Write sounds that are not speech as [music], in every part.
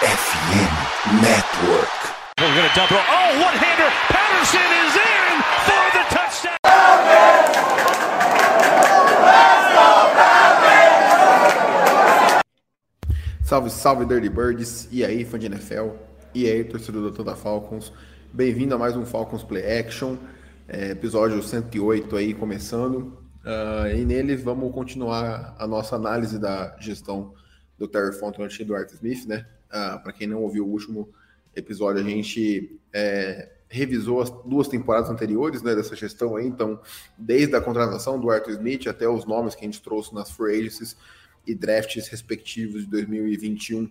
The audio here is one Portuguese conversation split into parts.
FM Network. We're going to double. Oh, one hander. Patterson is in for the touchdown. Salve, salve Dirty Birds, e aí fã de NFL, e aí torcedor da Toda Falcons, bem-vindo a mais um Falcons Play Action, é, episódio 108 aí começando, uh, e nele vamos continuar a nossa análise da gestão do Terry Fontenot e do Art Smith, né? Uh, Para quem não ouviu o último episódio, a gente é, revisou as duas temporadas anteriores né, dessa gestão aí, então, desde a contratação do Arthur Smith até os nomes que a gente trouxe nas free agencies e drafts respectivos de 2021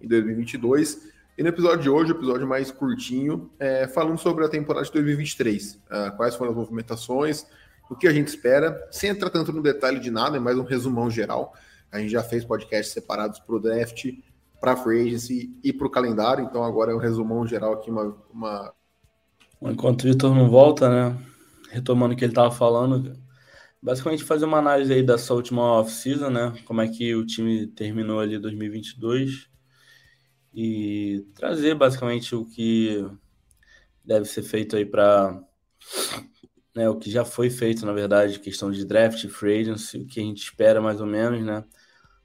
e 2022. E no episódio de hoje, o episódio mais curtinho, é, falando sobre a temporada de 2023, uh, ah, quais foram as movimentações, o que a gente espera, sem entrar tanto no detalhe de nada, é mais um resumão geral. A gente já fez podcasts separados para o draft, para a free agency e para o calendário, então agora é um resumão geral aqui, uma, uma... Enquanto o Vitor não volta, né? Retomando o que ele estava falando, basicamente fazer uma análise aí dessa última off-season, né? Como é que o time terminou ali 2022 e trazer basicamente o que deve ser feito aí para né, o que já foi feito, na verdade, questão de draft, free agency, o que a gente espera mais ou menos, né?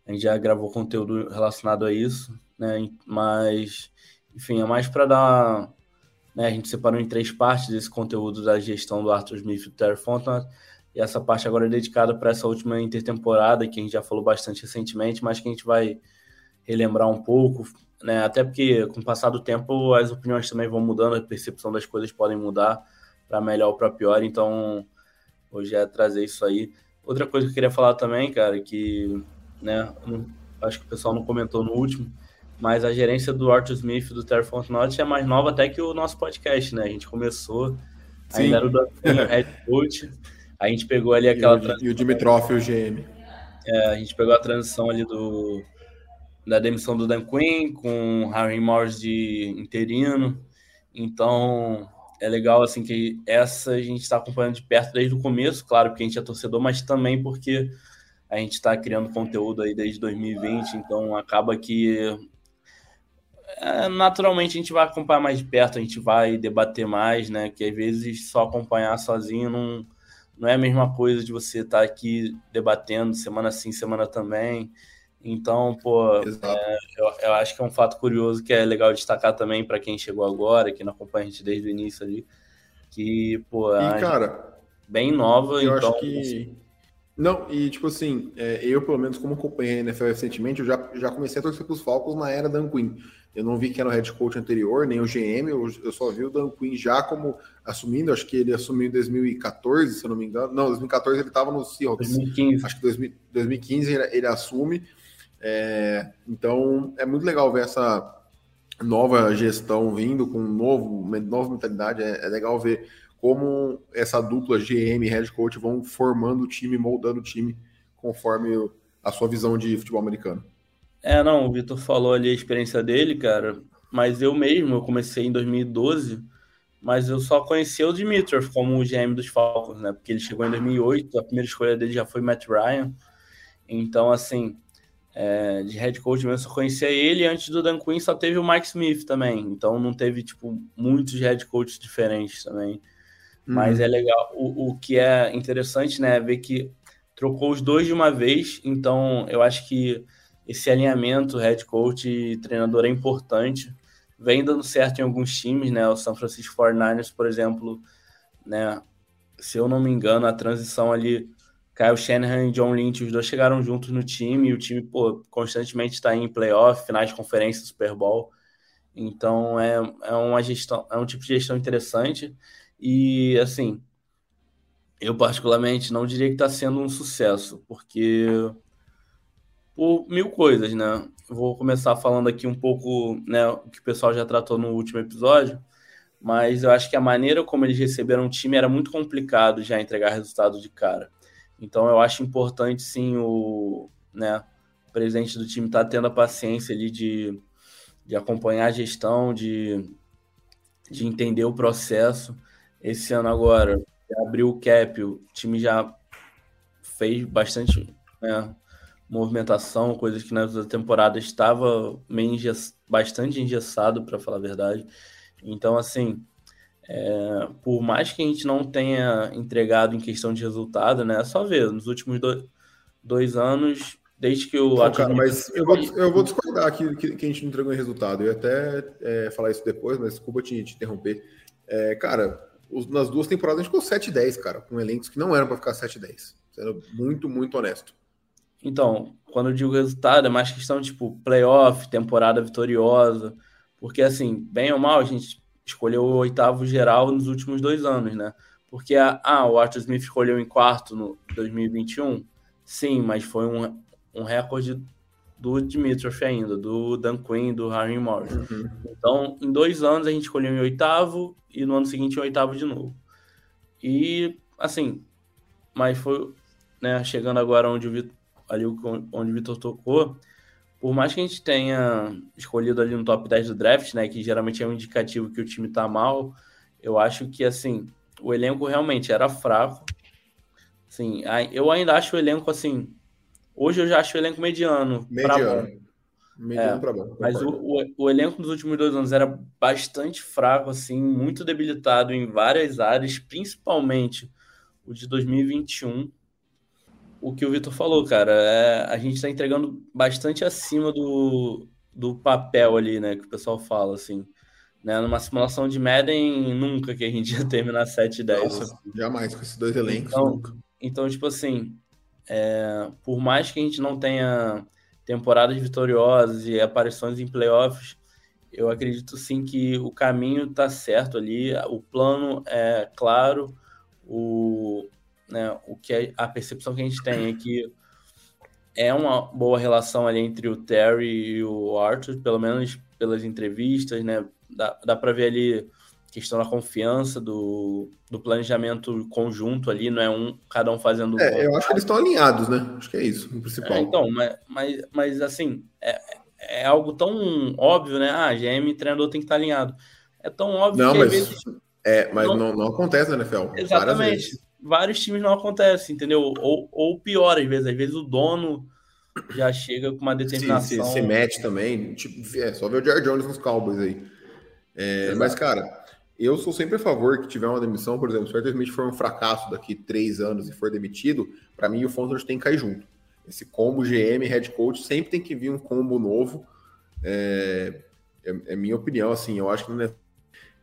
A gente já gravou conteúdo relacionado a isso, né? Mas, enfim, é mais para dar. Né, a gente separou em três partes desse conteúdo da gestão do Arthur Smith e do Terry Fontenot, e essa parte agora é dedicada para essa última intertemporada, que a gente já falou bastante recentemente, mas que a gente vai relembrar um pouco, né? Até porque com o passar do tempo as opiniões também vão mudando, a percepção das coisas podem mudar para melhor ou para pior, então hoje é trazer isso aí. Outra coisa que eu queria falar também, cara, que né, acho que o pessoal não comentou no último, mas a gerência do Arthur Smith do Terry Fontenot é mais nova até que o nosso podcast, né? A gente começou, Sim. ainda era o head coach, [laughs] a gente pegou ali aquela. E o, e o Dimitrov e o GM. É, a gente pegou a transição ali do da demissão do Dan Quinn com Harry Morris de interino. Então, é legal assim que essa a gente está acompanhando de perto desde o começo, claro, porque a gente é torcedor, mas também porque a gente está criando conteúdo aí desde 2020, então acaba que é, naturalmente a gente vai acompanhar mais de perto, a gente vai debater mais, né? Que às vezes só acompanhar sozinho não, não é a mesma coisa de você estar tá aqui debatendo semana sim, semana também. Então, pô, é, eu, eu, acho que é um fato curioso que é legal destacar também para quem chegou agora, que não acompanha a gente desde o início ali, que, pô, e, cara, bem nova, eu então, acho que assim... não, e tipo assim, é, eu pelo menos como acompanhei a NFL recentemente, eu já, já comecei a torcer para os Falcons na era Dan Quinn. Eu não vi que era o head coach anterior, nem o GM, eu, eu só vi o Dan Quinn já como assumindo, acho que ele assumiu em 2014, se eu não me engano. Não, 2014 ele estava no Seahawks. 2015. Acho que 2000, 2015 ele, ele assume. É, então é muito legal ver essa nova gestão vindo com um novo, nova mentalidade. É, é legal ver como essa dupla GM e head coach vão formando o time, moldando o time conforme a sua visão de futebol americano. É, não, o Vitor falou ali a experiência dele, cara, mas eu mesmo, eu comecei em 2012, mas eu só conheci o Dimitrov como o GM dos Falcons, né? Porque ele chegou em 2008, a primeira escolha dele já foi Matt Ryan. Então, assim, é, de head coach mesmo, só conhecia ele. Antes do Dan Quinn só teve o Mike Smith também. Então, não teve, tipo, muitos head coaches diferentes também. Mas uhum. é legal. O, o que é interessante, né, é ver que trocou os dois de uma vez. Então, eu acho que esse alinhamento head coach e treinador é importante. Vem dando certo em alguns times, né? O San Francisco 49ers, por exemplo, né? Se eu não me engano, a transição ali, Kyle Shanahan e John Lynch, os dois chegaram juntos no time e o time, pô, constantemente está em playoff, finais de conferência, Super Bowl. Então é, é uma gestão, é um tipo de gestão interessante. E assim, eu particularmente não diria que está sendo um sucesso, porque por mil coisas, né? Vou começar falando aqui um pouco, né, o que o pessoal já tratou no último episódio, mas eu acho que a maneira como eles receberam o time era muito complicado já entregar resultado de cara. Então eu acho importante sim o, né, o presidente do time estar tá tendo a paciência ali de, de acompanhar a gestão, de, de entender o processo. Esse ano agora, abriu o cap, o time já fez bastante, né, movimentação, coisas que na temporada estava meio engess... bastante engessado, para falar a verdade. Então, assim, é, por mais que a gente não tenha entregado em questão de resultado, né? É só ver, nos últimos dois, dois anos, desde que o. Não, cara, mas eu vou, eu vou discordar que, que, que, a gente não entregou em resultado. Eu ia até é, falar isso depois, mas desculpa te, te interromper. É, cara, nas duas temporadas a gente ficou 7 10, cara, com elencos que não eram para ficar 7 10. Sendo muito, muito honesto. Então, quando eu digo resultado, é mais questão tipo playoff, temporada vitoriosa. Porque, assim, bem ou mal, a gente escolheu o oitavo geral nos últimos dois anos, né? Porque ah, o Arthur Smith escolheu em quarto no 2021, sim, mas foi um, um recorde do Dimitrov ainda, do Dan Quinn, do Harry Morris. Uhum. Então, em dois anos a gente escolheu em oitavo e no ano seguinte em oitavo de novo. E assim, mas foi, né, chegando agora onde o Vitor, ali onde o Vitor tocou, por mais que a gente tenha escolhido ali no top 10 do draft, né, que geralmente é um indicativo que o time tá mal, eu acho que, assim, o elenco realmente era fraco. Sim, eu ainda acho o elenco, assim, hoje eu já acho o elenco mediano. Mediano. Bom. Mediano é, pra bom. Mas o, o, o, elenco nos últimos dois anos era bastante fraco, assim, muito debilitado em várias áreas, principalmente o de 2021 o que o Vitor falou, cara. É, a gente está entregando bastante acima do, do papel ali, né? Que o pessoal fala, assim. Né, numa simulação de Madden, nunca que a gente [laughs] ia terminar 7 e 10. Nossa, jamais, com esses dois elencos, então, nunca. Então, tipo assim, é, por mais que a gente não tenha temporadas vitoriosas e aparições em playoffs, eu acredito sim que o caminho está certo ali, o plano é claro, o, né, o que é, a percepção que a gente tem é que é uma boa relação ali entre o Terry e o Arthur, pelo menos pelas entrevistas, né? Dá, dá para ver ali questão da confiança, do, do planejamento conjunto ali, não é um cada um fazendo. É, eu acho que eles estão alinhados, né? Acho que é isso, o principal. É, então, mas, mas, mas assim, é, é algo tão óbvio, né? Ah, GM e treinador tem que estar alinhado. É tão óbvio não, que mas, vezes... É, mas não, não, não acontece na NFL. Exatamente vários times não acontece, entendeu? Ou, ou pior, às vezes, às vezes o dono já chega com uma determinação. Se, se, se mete também, tipo, é só ver o Jared Jones nos Cowboys aí. É, mas, cara, eu sou sempre a favor que tiver uma demissão, por exemplo, se o Arthur Smith for um fracasso daqui três anos e for demitido, para mim o Fontenot tem que cair junto. Esse combo GM, head coach, sempre tem que vir um combo novo. É, é, é minha opinião, assim, eu acho que não é.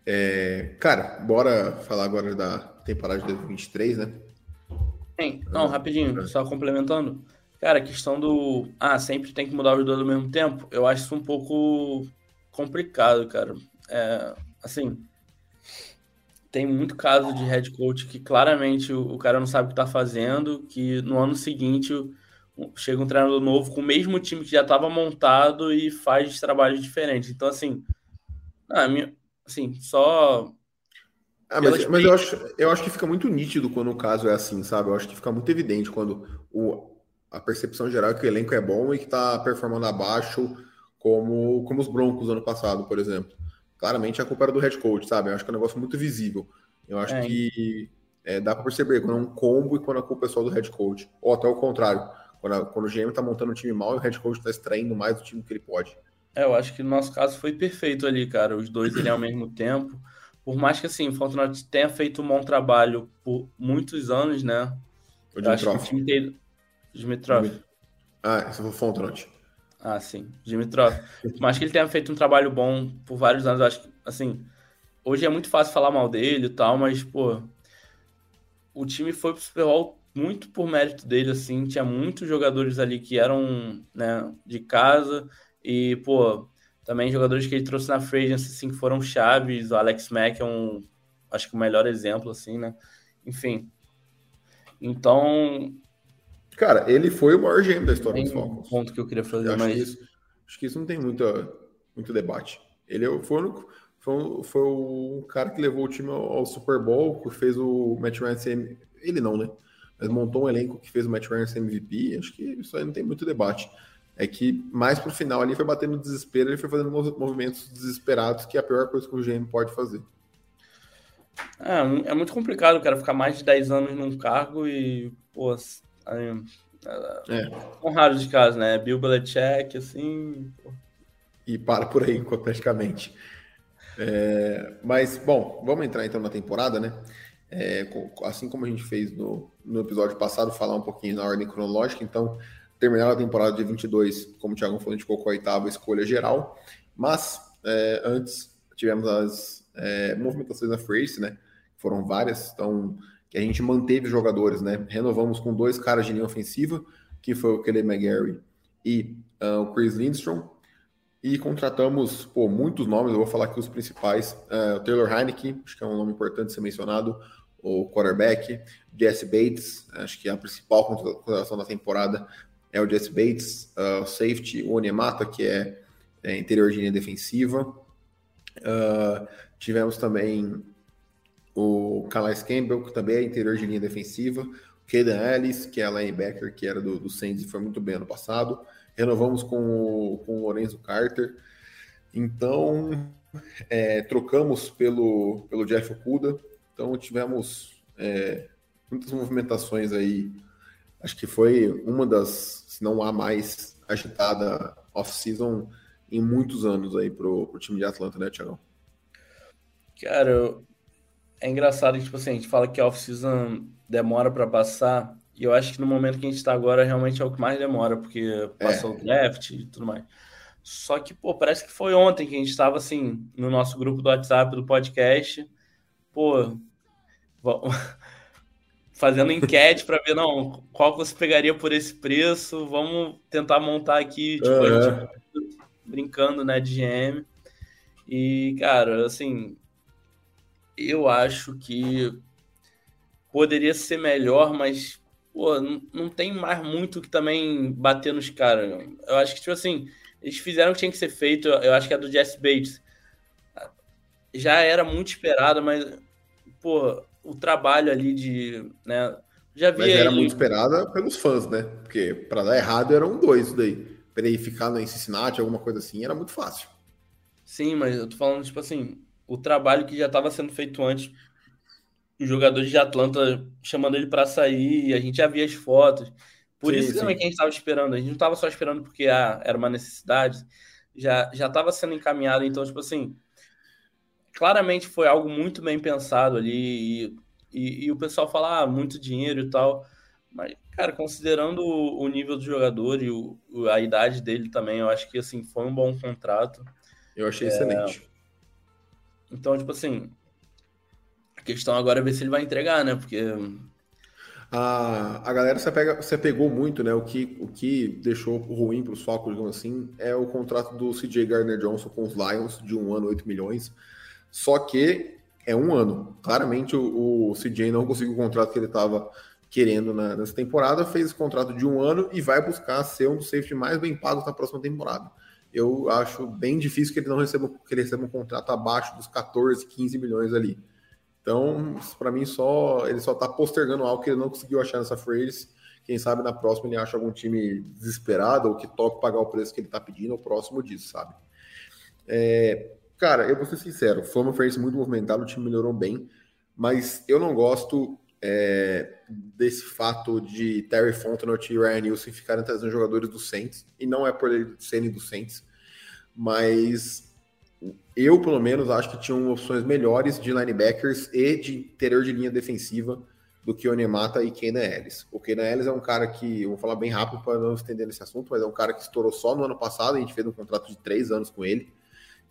é cara, bora falar agora da, temporada de 2023, né? Sim. Não, rapidinho, só complementando. Cara, a questão do. Ah, sempre tem que mudar os dois ao mesmo tempo. Eu acho isso um pouco complicado, cara. É, assim. Tem muito caso de head coach que claramente o, o cara não sabe o que tá fazendo, que no ano seguinte chega um treinador novo com o mesmo time que já estava montado e faz trabalhos diferentes. Então, assim, ah, minha, assim, só ah, mas, mas eu, acho, eu acho que fica muito nítido quando o caso é assim, sabe? Eu acho que fica muito evidente quando o, a percepção geral é que o elenco é bom e que está performando abaixo, como, como os Broncos ano passado, por exemplo. Claramente a culpa era do head coach, sabe? Eu acho que é um negócio muito visível. Eu acho é. que é, dá para perceber quando é um combo e quando a culpa é só do head coach. Ou até o contrário, quando, a, quando o GM está montando um time mal e o head coach está extraindo mais do time que ele pode. É, eu acho que no nosso caso foi perfeito ali, cara. Os dois ali ao [laughs] mesmo tempo por mais que assim, o Fontenot tenha feito um bom trabalho por muitos anos, né? O Dimitrov. O time tem... Dimitrov. Ah, esse foi o Fontenot. Ah, sim, Dimitrov. Mais que ele tenha feito um trabalho bom por vários anos, acho que, assim, hoje é muito fácil falar mal dele e tal, mas, pô, o time foi pro Super Bowl muito por mérito dele, assim, tinha muitos jogadores ali que eram, né, de casa e, pô, também jogadores que ele trouxe na free assim, que foram chaves. O Alex Mack é um, acho que o melhor exemplo, assim, né? Enfim. Então... Cara, ele foi o maior gêmeo da história dos Falcons. Um ponto que eu queria fazer, eu mas... Acho que, isso, acho que isso não tem muita, muito debate. Ele é foi o foi, foi o cara que levou o time ao, ao, Super Bowl, que fez o Matt Ryan ser... Ele não, né? Mas montou um elenco que fez o Matt Ryan ser MVP. Acho que isso aí não tem muito debate é que mais pro final ali foi batendo desespero, ele foi fazendo movimentos desesperados, que é a pior coisa que o GM pode fazer. É, é muito complicado, cara, ficar mais de 10 anos num cargo e, pô, É. São raros de casos, né? Bill Belichick, assim. E para por aí, praticamente. É, mas, bom, vamos entrar então na temporada, né? É, assim como a gente fez no, no episódio passado, falar um pouquinho na ordem cronológica. Então, terminar a temporada de 22, como o Thiago falou, a gente colocou a oitava escolha geral. Mas, é, antes, tivemos as é, movimentações da Face, né? Foram várias, então, que a gente manteve jogadores, né? Renovamos com dois caras de linha ofensiva, que foi o Kelly McGarry e uh, o Chris Lindstrom. E contratamos pô, muitos nomes, eu vou falar aqui os principais. Uh, o Taylor Heineke, acho que é um nome importante ser mencionado. O quarterback, Jesse Bates, acho que é a principal contratação da temporada é o Jesse Bates. Uh, safety, o Onemata, que é, é, interior de linha defensiva. Uh, tivemos também o Calais Campbell, que também é interior de linha defensiva. O Kaden Ellis, que é linebacker, que era do, do Saints e foi muito bem ano passado. Renovamos com o, com o Lorenzo Carter. Então, é, trocamos pelo, pelo Jeff Okuda. Então, tivemos é, muitas movimentações aí. Acho que foi uma das, se não há mais, agitada off-season em muitos anos aí pro, pro time de Atlanta, né, Tiagão? Cara, é engraçado que, tipo assim, a gente fala que a off-season demora para passar, e eu acho que no momento que a gente está agora, realmente é o que mais demora, porque passou é. o draft e tudo mais. Só que, pô, parece que foi ontem que a gente estava, assim, no nosso grupo do WhatsApp, do podcast, pô, [laughs] fazendo enquete para ver, não, qual você pegaria por esse preço, vamos tentar montar aqui, tipo, uhum. tipo brincando, né, de GM. E, cara, assim, eu acho que poderia ser melhor, mas pô, não, não tem mais muito que também bater nos caras. Eu acho que, tipo assim, eles fizeram o que tinha que ser feito. Eu acho que é do Jesse Bates. Já era muito esperado, mas, pô, o trabalho ali de. Né, já vi Mas era muito esperada pelos fãs, né? Porque para dar errado eram dois isso daí. Para ele ficar em Cincinnati, alguma coisa assim, era muito fácil. Sim, mas eu tô falando, tipo assim, o trabalho que já estava sendo feito antes os jogadores de Atlanta chamando ele para sair, e a gente já via as fotos. Por sim, isso também que a gente estava esperando. A gente não estava só esperando porque ah, era uma necessidade, já já estava sendo encaminhado. Então, tipo assim, claramente foi algo muito bem pensado ali. E, e, e o pessoal fala ah, muito dinheiro e tal. Mas, cara, considerando o, o nível do jogador e o, a idade dele também, eu acho que assim foi um bom contrato. Eu achei é... excelente. Então, tipo assim, a questão agora é ver se ele vai entregar, né? Porque. A, a galera se, pega, se pegou muito, né? O que, o que deixou ruim para os Falcons, digamos assim, é o contrato do CJ Gardner Johnson com os Lions, de um ano, 8 milhões. Só que é um ano. Claramente o, o CJ não conseguiu o contrato que ele estava querendo na, nessa temporada, fez esse contrato de um ano e vai buscar ser um dos safety mais bem pagos na próxima temporada. Eu acho bem difícil que ele não receba, que ele receba um contrato abaixo dos 14, 15 milhões ali. Então, para mim, só ele só está postergando algo que ele não conseguiu achar nessa phrase. Quem sabe na próxima ele acha algum time desesperado ou que toque pagar o preço que ele está pedindo, ou próximo disso, sabe? É, cara, eu vou ser sincero, foi uma phrase muito movimentada, o time melhorou bem, mas eu não gosto é, desse fato de Terry Fontenot e Ryan Nielsen ficarem trazendo jogadores do Saints, e não é por ele serem do Saints, mas eu, pelo menos, acho que tinham opções melhores de linebackers e de interior de linha defensiva do que o Onemata e Kenan Ellis. O Kenan Ellis é um cara que, eu vou falar bem rápido para não estender nesse assunto, mas é um cara que estourou só no ano passado, a gente fez um contrato de três anos com ele.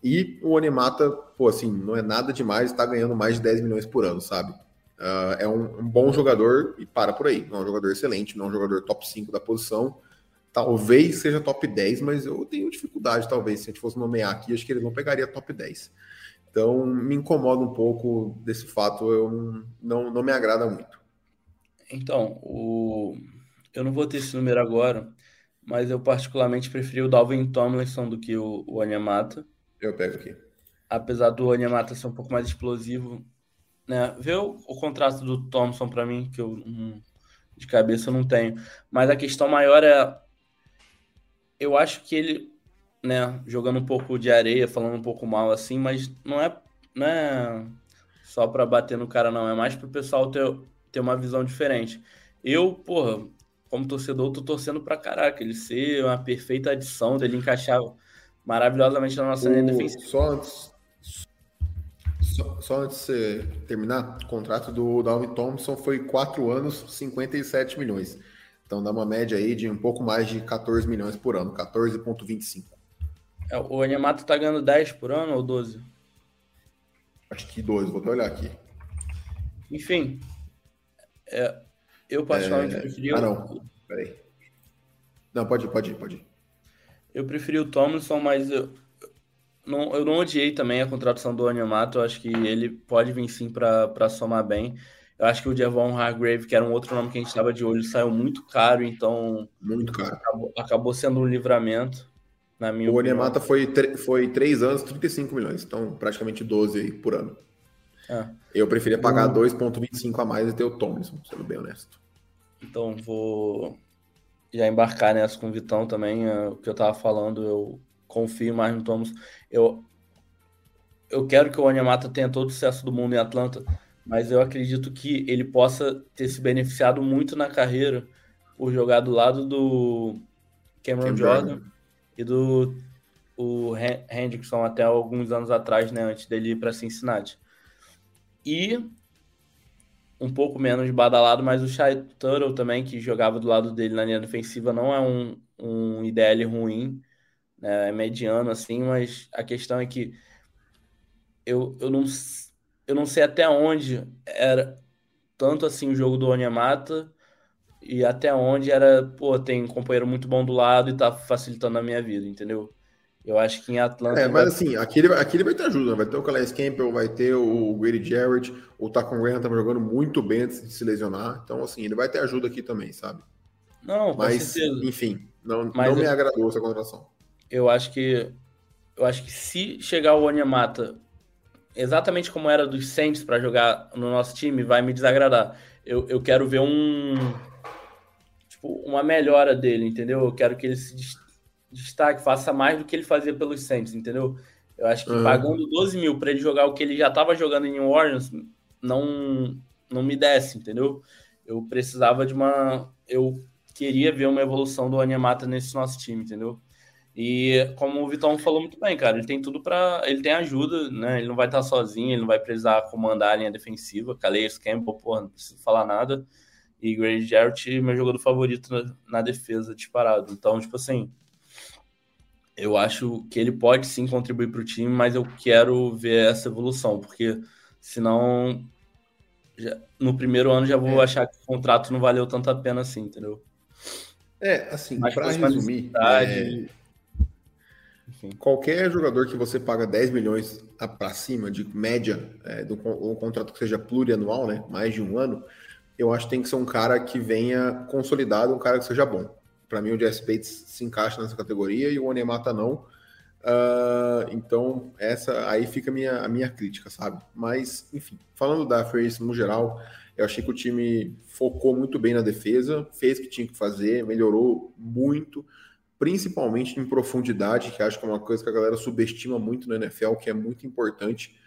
E o Onemata, pô, assim, não é nada demais, está ganhando mais de 10 milhões por ano, sabe? Uh, é um, um, bom jogador e para por aí. Não é um jogador excelente, não é um jogador top 5 da posição, Talvez seja top 10, mas eu tenho dificuldade, talvez. Se a gente fosse nomear aqui, acho que ele não pegaria top 10. Então, me incomoda um pouco desse fato, eu não, não me agrada muito. Então, o... eu não vou ter esse número agora, mas eu particularmente preferi o Dalvin Tomlinson do que o, o Anyamata. Eu pego aqui. Apesar do Anyamata ser um pouco mais explosivo, né? Vê o, o contrato do Thompson para mim, que eu um, de cabeça eu não tenho. Mas a questão maior é eu acho que ele, né, jogando um pouco de areia, falando um pouco mal assim, mas não é, não é só para bater no cara, não. É mais para o pessoal ter, ter uma visão diferente. Eu, porra, como torcedor, tô torcendo pra caraca. Ele ser uma perfeita adição, dele encaixar maravilhosamente na nossa linha defensiva. Só antes, só, só, antes de você terminar, o contrato do Dalvin Thompson foi 4 anos, 57 milhões. Então dá uma média aí de um pouco mais de 14 milhões por ano, 14,25. É, o Animato tá ganhando 10 por ano ou 12? Acho que 12, vou até olhar aqui. Enfim, é, eu particularmente é... preferi. Ah, não. Peraí. Não, pode ir, pode ir, pode ir. Eu preferi o Tomlinson, mas eu não, eu não odiei também a contratação do Onyemato. Eu acho que ele pode vir sim para somar bem. Eu acho que o Devon Hargrave, que era um outro nome que a gente estava de olho, saiu muito caro, então. Muito caro. Acabou, acabou sendo um livramento, na minha O Onyemata foi, foi 3 anos, 35 milhões, então praticamente 12 aí por ano. É. Eu preferia pagar 2,25 a mais e ter o Thompson, sendo bem honesto. Então vou já embarcar nessa com o Vitão também. É, o que eu tava falando, eu confio mais no Thomas. Eu, eu quero que o Onyemata tenha todo o sucesso do mundo em Atlanta, mas eu acredito que ele possa ter se beneficiado muito na carreira por jogar do lado do Cameron, Jordan, e do o Hendrickson até alguns anos atrás, né, antes dele ir para Cincinnati. E um pouco menos badalado, mas o Shai Tuttle também, que jogava do lado dele na linha defensiva, não é um, um IDL ruim, né? é mediano assim, mas a questão é que eu, eu, não, eu não sei até onde era tanto assim o jogo do Onyemata e até onde era, pô, tem um companheiro muito bom do lado e tá facilitando a minha vida, entendeu? Eu acho que em Atlanta. É, mas vai... assim, aqui ele, aqui ele vai ter ajuda. Né? Vai ter o Calais Campbell, vai ter o Grady Jarrett, o Tacon Graham estava jogando muito bem antes de se lesionar. Então, assim, ele vai ter ajuda aqui também, sabe? Não, mas, enfim, não, mas não me agradou essa contratação. Eu acho que. Eu acho que se chegar o Onyemata exatamente como era dos Saints para jogar no nosso time, vai me desagradar. Eu, eu quero ver um. Tipo, uma melhora dele, entendeu? Eu quero que ele se destaque, faça mais do que ele fazia pelos Saints, entendeu? Eu acho que uhum. pagando 12 mil para ele jogar o que ele já estava jogando em New Orleans, não, não me desce, entendeu? Eu precisava de uma. Eu queria ver uma evolução do Animata nesse nosso time, entendeu? E como o Vitão falou muito bem, cara, ele tem tudo para. Ele tem ajuda, né? Ele não vai estar sozinho, ele não vai precisar comandar a linha defensiva. Calais Campbell, porra, não preciso falar nada. E Grady Jarrett, meu jogador favorito na, na defesa, disparado. Então, tipo assim, eu acho que ele pode sim contribuir para o time, mas eu quero ver essa evolução, porque senão já, no primeiro ano já vou é. achar que o contrato não valeu tanto a pena assim, entendeu? É, assim, para resumir, é... qualquer jogador que você paga 10 milhões para cima de média, é, do, um contrato que seja plurianual, né, mais de um ano, eu acho que tem que ser um cara que venha consolidado, um cara que seja bom. Para mim, o Jesse Bates se encaixa nessa categoria e o Onemata não. Uh, então, essa aí fica a minha, a minha crítica, sabe? Mas, enfim, falando da Face no geral, eu achei que o time focou muito bem na defesa, fez o que tinha que fazer, melhorou muito, principalmente em profundidade, que acho que é uma coisa que a galera subestima muito no NFL, que é muito importante.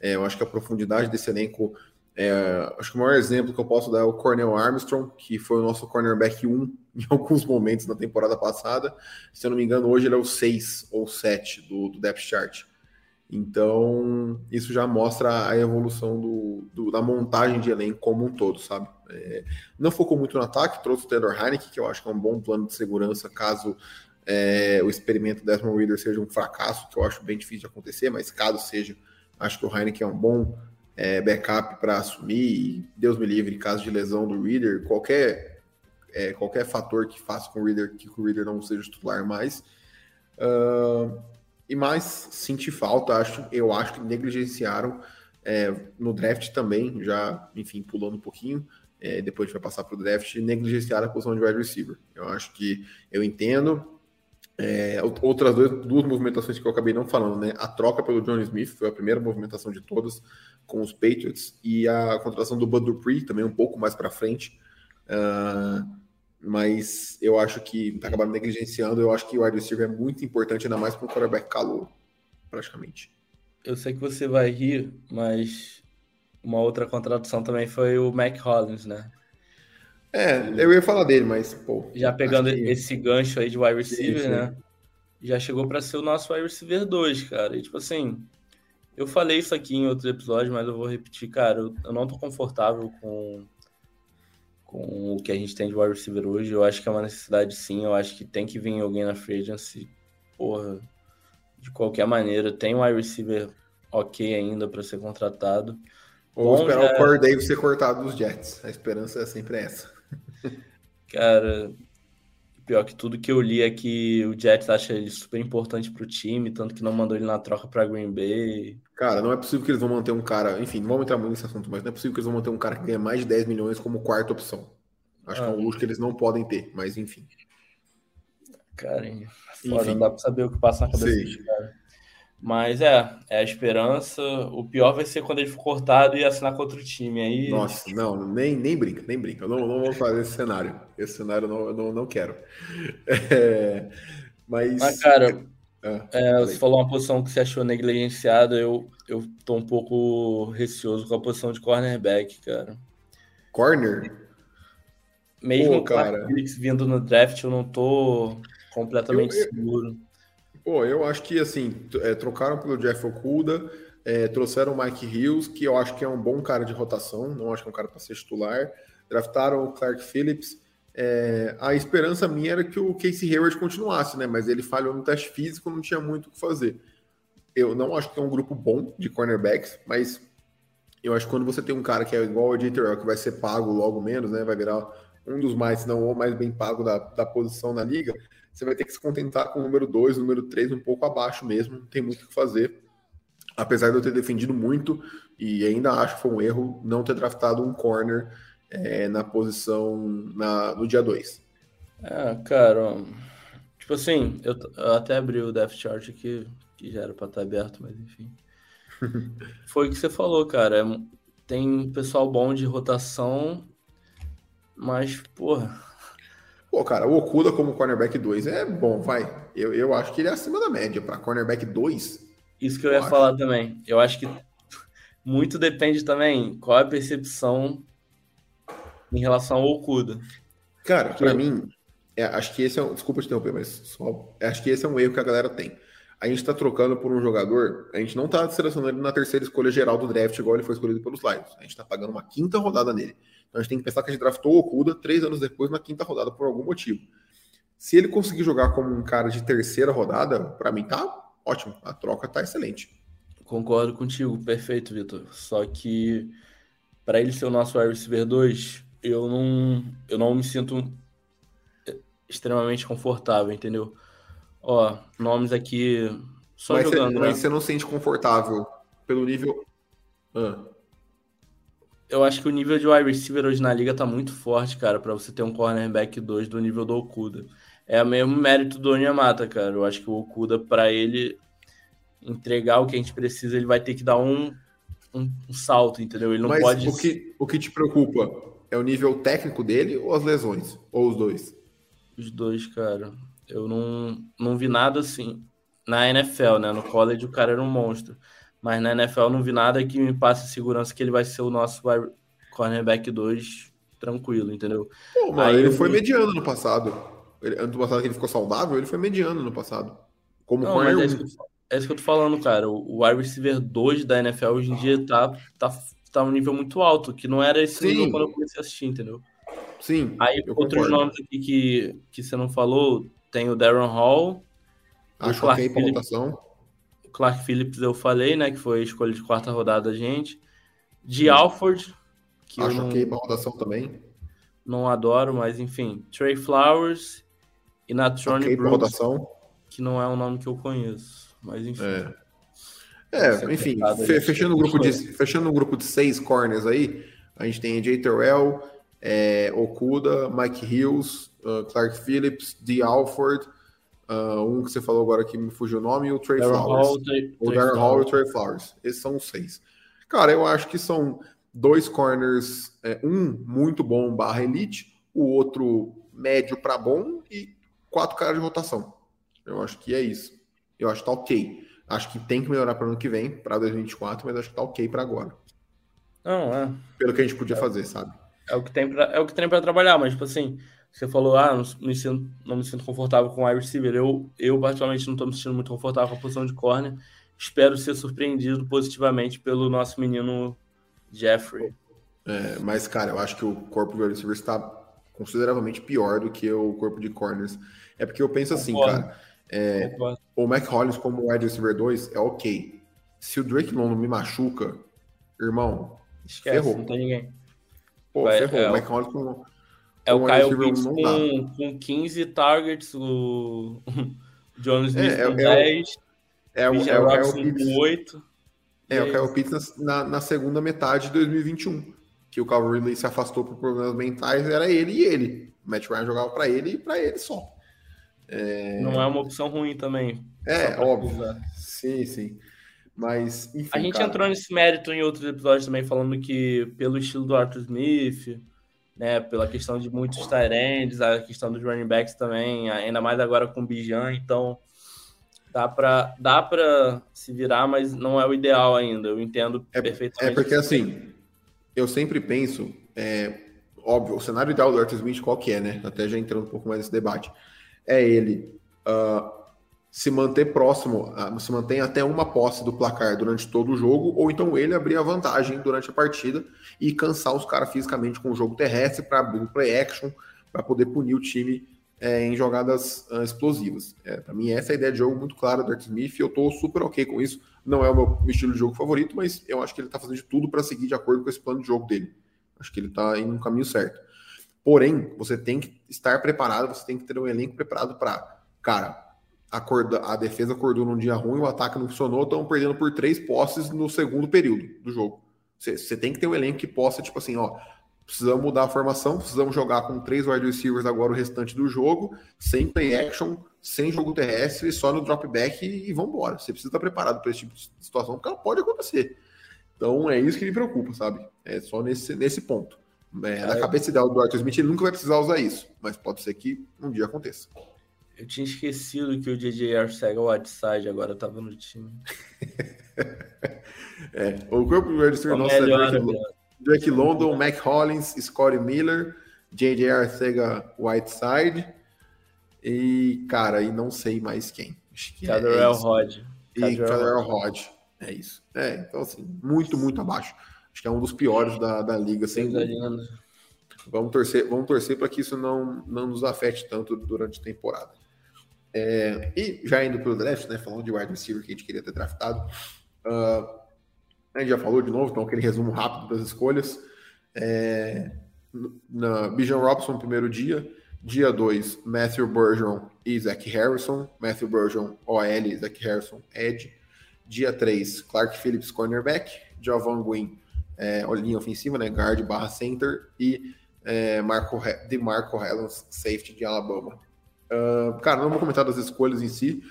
É, eu acho que a profundidade desse elenco é, acho que o maior exemplo que eu posso dar é o Cornel Armstrong, que foi o nosso cornerback 1 [laughs] em alguns momentos na temporada passada. Se eu não me engano, hoje ele é o 6 ou 7 do, do depth chart. Então, isso já mostra a evolução do, do, da montagem de elenco como um todo, sabe? É, não focou muito no ataque, trouxe o Taylor Heineken, que eu acho que é um bom plano de segurança caso é, o experimento Desmond Reader seja um fracasso, que eu acho bem difícil de acontecer, mas caso seja, acho que o Heineken é um bom é, backup para assumir, Deus me livre, caso de lesão do Reader, qualquer, é, qualquer fator que faça com o Reader que o Reader não seja titular mais. Uh, e mais senti falta, acho, eu acho que negligenciaram é, no draft também, já, enfim, pulando um pouquinho, é, depois a gente vai passar para o draft, negligenciaram a posição de wide receiver. Eu acho que eu entendo, é, outras dois, duas movimentações que eu acabei não falando, né? A troca pelo John Smith foi a primeira movimentação de todas com os Patriots e a contratação do Bud Dupree também um pouco mais para frente. Uh, mas eu acho que tá acabando negligenciando. Eu acho que o wide receiver é muito importante, ainda mais para um quarterback calor, praticamente. Eu sei que você vai rir, mas uma outra contratação também foi o Mac Hollins, né? É, eu ia falar dele, mas, pô. Já pegando que... esse gancho aí de wide receiver, sim. né? Já chegou para ser o nosso wide receiver 2, cara. E, tipo assim, eu falei isso aqui em outros episódios, mas eu vou repetir, cara. Eu, eu não tô confortável com, com o que a gente tem de wide receiver hoje. Eu acho que é uma necessidade sim. Eu acho que tem que vir alguém na free agency. Porra, de qualquer maneira. Tem um wide receiver ok ainda para ser contratado. Ou Bom, esperar já... o Corey Davis ser cortado dos Jets. A esperança é sempre essa. Cara, pior que tudo que eu li é que o Jets acha ele super importante pro time, tanto que não mandou ele na troca para Green Bay. Cara, não é possível que eles vão manter um cara. Enfim, não vamos entrar muito nesse assunto, mas não é possível que eles vão manter um cara que ganha mais de 10 milhões como quarta opção. Acho ah, que é um ah. luxo que eles não podem ter, mas enfim. Cara, enfim. não dá pra saber o que passa na cabeça desse cara. Mas é, é a esperança. O pior vai ser quando ele for cortado e assinar com outro time. Aí... Nossa, não, nem, nem brinca, nem brinca. Eu não, não vou fazer esse cenário. Esse cenário eu não, não, não quero. [laughs] É, mas. Mas, cara, é, é, você falou uma posição que você achou negligenciada. Eu, eu tô um pouco receoso com a posição de cornerback, cara. Corner? Mesmo o cara vindo no draft, eu não tô completamente eu, eu... seguro. Pô, eu acho que assim, é, trocaram pelo Jeff Okuda, é, trouxeram o Mike Hills, que eu acho que é um bom cara de rotação, não acho que é um cara para ser titular. Draftaram o Clark Phillips. É, a esperança minha era que o Casey Hayward continuasse, né? Mas ele falhou no teste físico, não tinha muito o que fazer. Eu não acho que é um grupo bom de cornerbacks, mas eu acho que quando você tem um cara que é igual o Terrell, que vai ser pago logo menos, né? Vai virar um dos mais, se não o mais bem pago da, da posição na liga você vai ter que se contentar com o número 2, o número 3 um pouco abaixo mesmo, não tem muito o que fazer. Apesar de eu ter defendido muito, e ainda acho que foi um erro não ter draftado um corner é, na posição na, no dia 2. É, cara, tipo assim, eu, eu, até abri o Death Chart aqui, que já era para estar aberto, mas enfim. [laughs] foi o que você falou, cara. É, tem pessoal bom de rotação, mas, porra, Pô, cara, o Okuda como cornerback 2 é bom, vai. Eu, eu acho que ele é acima da média para cornerback 2. Isso que eu, eu ia acho. falar também. Eu acho que [laughs] muito depende também qual é a percepção em relação ao Okuda. Cara, para mim, é, acho que esse é um. Desculpa te interromper, mas só, acho que esse é um erro que a galera tem. A gente tá trocando por um jogador, a gente não tá selecionando ele na terceira escolha geral do draft, igual ele foi escolhido pelos Lions. A gente tá pagando uma quinta rodada nele. Então a gente tem que pensar que a gente draftou o Okuda três anos depois na quinta rodada por algum motivo. Se ele conseguir jogar como um cara de terceira rodada, para mim tá ótimo. A troca tá excelente. Concordo contigo, perfeito, Vitor. Só que para ele ser o nosso wide receiver 2, eu não, eu não me sinto extremamente confortável, entendeu? Ó, nomes aqui só mas jogando. Você, né? Mas você não sente confortável pelo nível. Ah eu acho que o nível de wide receiver hoje na liga tá muito forte, cara, para você ter um cornerback 2 do nível do Okuda. É o mesmo mérito do Onyemata, cara. Eu acho que o Okuda, para ele entregar o que a gente precisa, ele vai ter que dar um, um, um salto, entendeu? Ele não Mas pode. O que, o que te preocupa é o nível técnico dele ou as lesões? Ou os dois? Os dois, cara. Eu não, não vi nada assim. Na NFL, né? No college o cara era um monstro. Mas na NFL eu não vi nada que me passe segurança que ele vai ser o nosso cornerback 2 tranquilo, entendeu? Pô, mas ele foi mediano no passado. Ele, ano passado que ele ficou saudável, ele foi mediano no passado. Como não, corner é isso, que, é isso que eu tô falando, cara. O wide receiver 2 da NFL hoje em dia tá, tá, tá um nível muito alto, que não era esse Sim. nível quando eu comecei a assistir, entendeu? Sim. Aí outros concordo. nomes aqui que, que você não falou, tem o Darren Hall. Acho que ok pra votação. Clark Phillips eu falei, né? Que foi a escolha de quarta rodada da gente. De Alford. Que Acho não, ok pra rotação também. Não adoro, mas enfim. Trey Flowers e Natrone okay, Brooks. Rotação. Que não é um nome que eu conheço. Mas enfim. É. É, enfim, fechando o, grupo de, fechando o grupo de seis corners aí, a gente tem Jay Terrell, é, Okuda, Mike Hills, uh, Clark Phillips, D. Alford, Uh, um que você falou agora que me fugiu o nome, e o Trey Darren Flowers. Hall, Trey, o Darren Hall e o Trey Flowers. Esses são os seis. Cara, eu acho que são dois corners, é, um muito bom barra elite, o outro médio para bom e quatro caras de rotação. Eu acho que é isso. Eu acho que tá ok. Acho que tem que melhorar para o ano que vem, para 2024, mas acho que tá ok para agora. Não, é. Pelo que a gente podia é. fazer, sabe? É o que tem pra, é o que tem para trabalhar, mas tipo assim, você falou, ah, não, me sinto, não me sinto confortável com o wide receiver. Eu, eu particularmente, não estou me sentindo muito confortável com a posição de corner. Espero ser surpreendido positivamente pelo nosso menino Jeffrey. É, mas, cara, eu acho que o corpo de wide receiver está consideravelmente pior do que o corpo de corners. É porque eu penso assim, Concordo. cara, é, o Mac Hollins como wide receiver 2 é ok. Se o Drake London me machuca, irmão, Esquece, ferrou. não tem ninguém. Pô, Vai, ferrou. É, o Mac Hollins com é o Kyle Pitts com, com 15 targets, o [laughs] Jones Smith é, é, com 10, é, o, é, é, o com 8. É, o Kyle Pitts na, na, segunda metade de 2021, que o Calvin Ridley se afastou por problemas mentais, era ele e ele. O Matt Ryan jogava para ele e para ele só. É... Não é uma opção ruim também. É, óbvio. Sim, sim. Mas, enfim, A gente cara... entrou nesse mérito em outros episódios também, falando que pelo estilo do Arthur Smith, né, pela questão de muitos tight a questão dos running backs também, ainda mais agora com o Bijan, então dá para dá para se virar, mas não é o ideal ainda. Eu entendo é, perfeitamente. É porque assim, eu sempre penso, é, óbvio, o cenário ideal do Arthur Smith qual que é, né? Até já entrando um pouco mais nesse debate, é ele uh, se manter próximo, se mantém até uma posse do placar durante todo o jogo, ou então ele abrir a vantagem durante a partida e cansar os caras fisicamente com o jogo terrestre para abrir o play action, para poder punir o time é, em jogadas uh, explosivas. É, para mim, essa é a ideia de jogo muito clara do Art Smith e eu estou super ok com isso. Não é o meu estilo de jogo favorito, mas eu acho que ele está fazendo de tudo para seguir de acordo com esse plano de jogo dele. Acho que ele está indo no caminho certo. Porém, você tem que estar preparado, você tem que ter um elenco preparado para, cara, acorda, a defesa acordou num dia ruim, o ataque não funcionou, estão perdendo por três posses no segundo período do jogo. Você, tem que ter um elenco que possa, tipo assim, ó, precisamos mudar a formação, precisamos jogar com três wide receivers agora o restante do jogo, sem play action, sem jogo terrestre, só no drop back e, e vamos embora. Você precisa estar preparado para esse tipo de situação, porque ela pode acontecer. Então é isso que me preocupa, sabe? É só nesse, nesse ponto. É, na é. cabeça ideal do Arthur Smith, ele nunca vai precisar usar isso, mas pode ser que um dia aconteça. Eu tinha esquecido que o DJ Arcega Whiteside agora estava no time. [laughs] é, o corpo do Redstone nosso é Drake, Drake London, Mac Hollins, Scotty Miller, JJ Arcega Whiteside e, cara, e não sei mais quem. Acho que é, é Rod. E Cadorel Rod. É isso. É, então assim, muito, muito abaixo. Acho que é um dos piores da, da liga, sem Vamos torcer, vamos torcer para que isso não, não nos afete tanto durante a temporada. É, e já indo para o draft, né, falando de wide receiver que a gente queria ter draftado, uh, a gente já falou de novo, então aquele resumo rápido das escolhas. É, na Bijan Robson, primeiro dia. Dia 2, Matthew Burgeon e Zach Harrison. Matthew Burgeon, OL, Zach Harrison, Edge. Dia 3, Clark Phillips, cornerback. Jovan Gwyn, é, linha ofensiva, né, guard barra center. E é, Marco, de Marco Helens, safety de Alabama. Uh, cara, não vou comentar das escolhas em si,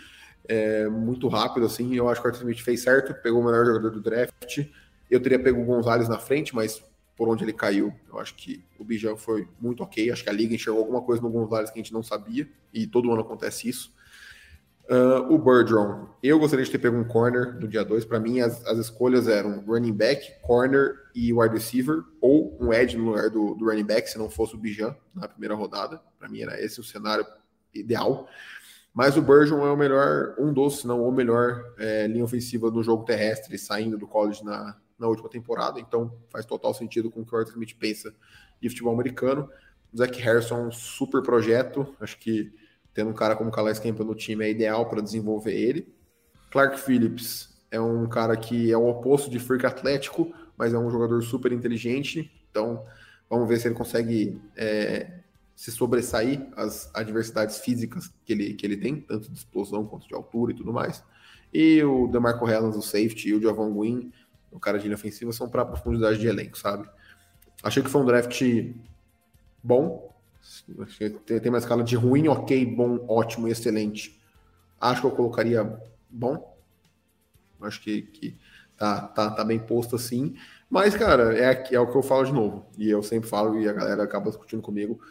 é, muito rápido, assim. Eu acho que o Arthur Smith fez certo, pegou o melhor jogador do draft. Eu teria pego o Gonzalez na frente, mas por onde ele caiu, eu acho que o Bijan foi muito ok. Acho que a liga enxergou alguma coisa no Gonzalez que a gente não sabia, e todo ano acontece isso. Uh, o Birdron, eu gostaria de ter pego um corner no dia 2. Para mim, as, as, escolhas eram running back, corner e wide receiver, ou um edge no lugar do, do running back, se não fosse o Bijan na primeira rodada. Para mim, era esse o cenário ideal. Mas o Burgeon é o melhor, um dos, se não o melhor é, linha ofensiva no jogo terrestre, saindo do college na, na última temporada. Então faz total sentido com o que o Arthur Smith pensa de futebol americano. O Zach Harrison é um super projeto. Acho que tendo um cara como o Calais Campbell no time é ideal para desenvolver ele. Clark Phillips é um cara que é o oposto de Freak Atlético, mas é um jogador super inteligente. Então vamos ver se ele consegue é, se sobressair as adversidades físicas que ele, que ele tem, tanto de explosão quanto de altura e tudo mais. E o DeMarco Helens, o safety, e o Javon Gwyn, o cara de linha ofensiva, são para profundidade de elenco, sabe? Achei que foi um draft bom. Tem uma escala de ruim, ok, bom, ótimo excelente. Acho que eu colocaria bom. Acho que, que tá, tá, tá bem posto assim. Mas, cara, é, é o que eu falo de novo. E eu sempre falo e a galera acaba discutindo comigo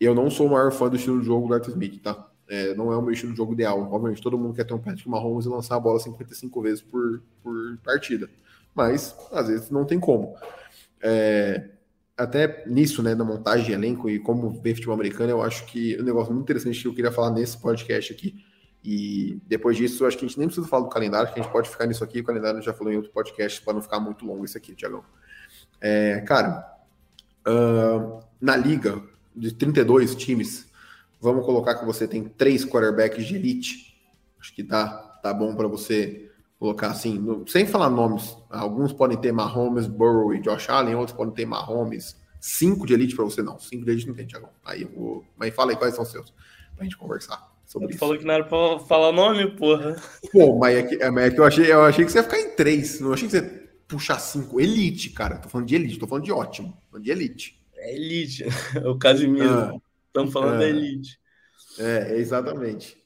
eu não sou o maior fã do estilo de jogo do Arthur Smith, tá? É, não é o meu estilo de jogo ideal. Obviamente, todo mundo quer ter um Patrick Mahomes e lançar a bola 55 vezes por, por partida. Mas, às vezes, não tem como. É, até nisso, né, da montagem de elenco e como ver futebol americano, eu acho que um negócio muito interessante que eu queria falar nesse podcast aqui. E depois disso, eu acho que a gente nem precisa falar do calendário, que a gente pode ficar nisso aqui. O calendário já falou em outro podcast para não ficar muito longo isso aqui, Tiagão. É, cara, uh, na liga de 32 times, vamos colocar que você tem três quarterbacks de elite. Acho que dá, tá bom para você colocar assim, no, sem falar nomes. Alguns podem ter Mahomes, Burrow e Josh Allen, outros podem ter Mahomes. Cinco de elite para você, não. Cinco de elite não tem, Tiagão. Aí eu vou. Mas fala aí quais são os seus, pra gente conversar sobre isso. falou que não era pra falar nome, porra. Pô, mas é que, é, mas é que eu, achei, eu achei que você ia ficar em três. Não achei que você ia puxar cinco. Elite, cara. Tô falando de elite, tô falando de ótimo. Tô falando de elite. É elite. [laughs] O Casimiro. Estamos falando ah, da elite. É, exatamente.